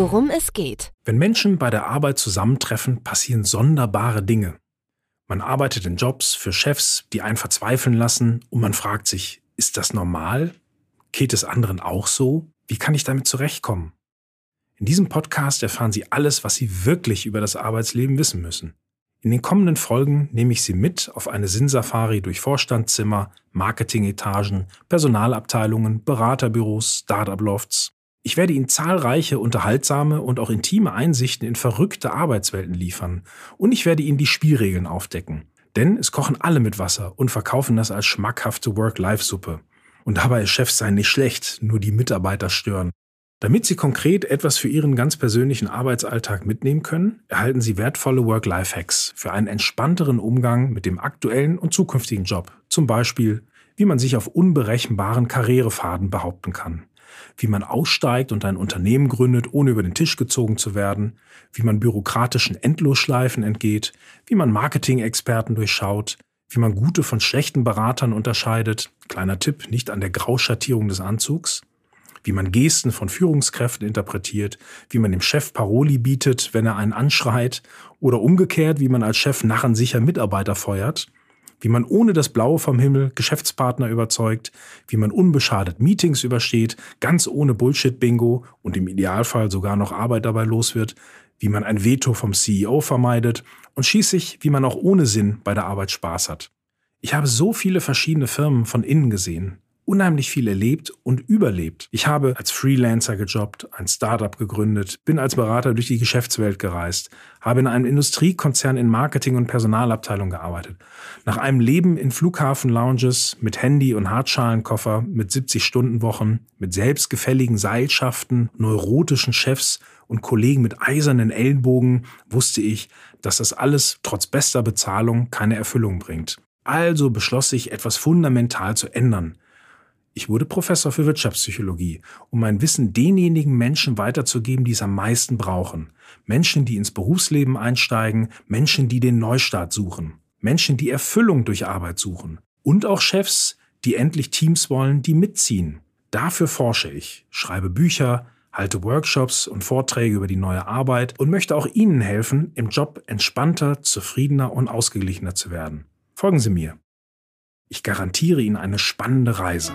Worum es geht. Wenn Menschen bei der Arbeit zusammentreffen, passieren sonderbare Dinge. Man arbeitet in Jobs für Chefs, die einen verzweifeln lassen und man fragt sich, ist das normal? Geht es anderen auch so? Wie kann ich damit zurechtkommen? In diesem Podcast erfahren Sie alles, was Sie wirklich über das Arbeitsleben wissen müssen. In den kommenden Folgen nehme ich Sie mit auf eine Sinnsafari durch Vorstandszimmer, Marketingetagen, Personalabteilungen, Beraterbüros, Startup-Lofts. Ich werde Ihnen zahlreiche, unterhaltsame und auch intime Einsichten in verrückte Arbeitswelten liefern. Und ich werde Ihnen die Spielregeln aufdecken. Denn es kochen alle mit Wasser und verkaufen das als schmackhafte Work-Life-Suppe. Und dabei ist Chefsein nicht schlecht, nur die Mitarbeiter stören. Damit Sie konkret etwas für Ihren ganz persönlichen Arbeitsalltag mitnehmen können, erhalten Sie wertvolle Work-Life-Hacks für einen entspannteren Umgang mit dem aktuellen und zukünftigen Job. Zum Beispiel, wie man sich auf unberechenbaren Karrierefaden behaupten kann, wie man aussteigt und ein Unternehmen gründet, ohne über den Tisch gezogen zu werden, wie man bürokratischen Endlosschleifen entgeht, wie man Marketing-Experten durchschaut, wie man gute von schlechten Beratern unterscheidet. Kleiner Tipp, nicht an der Grauschattierung des Anzugs. Wie man Gesten von Führungskräften interpretiert, wie man dem Chef Paroli bietet, wenn er einen anschreit, oder umgekehrt, wie man als Chef narrensicher Mitarbeiter feuert, wie man ohne das Blaue vom Himmel Geschäftspartner überzeugt, wie man unbeschadet Meetings übersteht, ganz ohne Bullshit-Bingo und im Idealfall sogar noch Arbeit dabei los wird, wie man ein Veto vom CEO vermeidet und schließlich, wie man auch ohne Sinn bei der Arbeit Spaß hat. Ich habe so viele verschiedene Firmen von innen gesehen, unheimlich viel erlebt und überlebt. Ich habe als Freelancer gejobbt, ein Startup gegründet, bin als Berater durch die Geschäftswelt gereist, habe in einem Industriekonzern in Marketing und Personalabteilung gearbeitet. Nach einem Leben in Flughafenlounges mit Handy und Hartschalenkoffer, mit 70-Stunden-Wochen, mit selbstgefälligen Seilschaften, neurotischen Chefs und Kollegen mit eisernen Ellenbogen wusste ich, dass das alles trotz bester Bezahlung keine Erfüllung bringt. Also beschloss ich, etwas fundamental zu ändern. Ich wurde Professor für Wirtschaftspsychologie, um mein Wissen denjenigen Menschen weiterzugeben, die es am meisten brauchen. Menschen, die ins Berufsleben einsteigen, Menschen, die den Neustart suchen, Menschen, die Erfüllung durch Arbeit suchen. Und auch Chefs, die endlich Teams wollen, die mitziehen. Dafür forsche ich, schreibe Bücher, halte Workshops und Vorträge über die neue Arbeit und möchte auch Ihnen helfen, im Job entspannter, zufriedener und ausgeglichener zu werden. Folgen Sie mir. Ich garantiere Ihnen eine spannende Reise.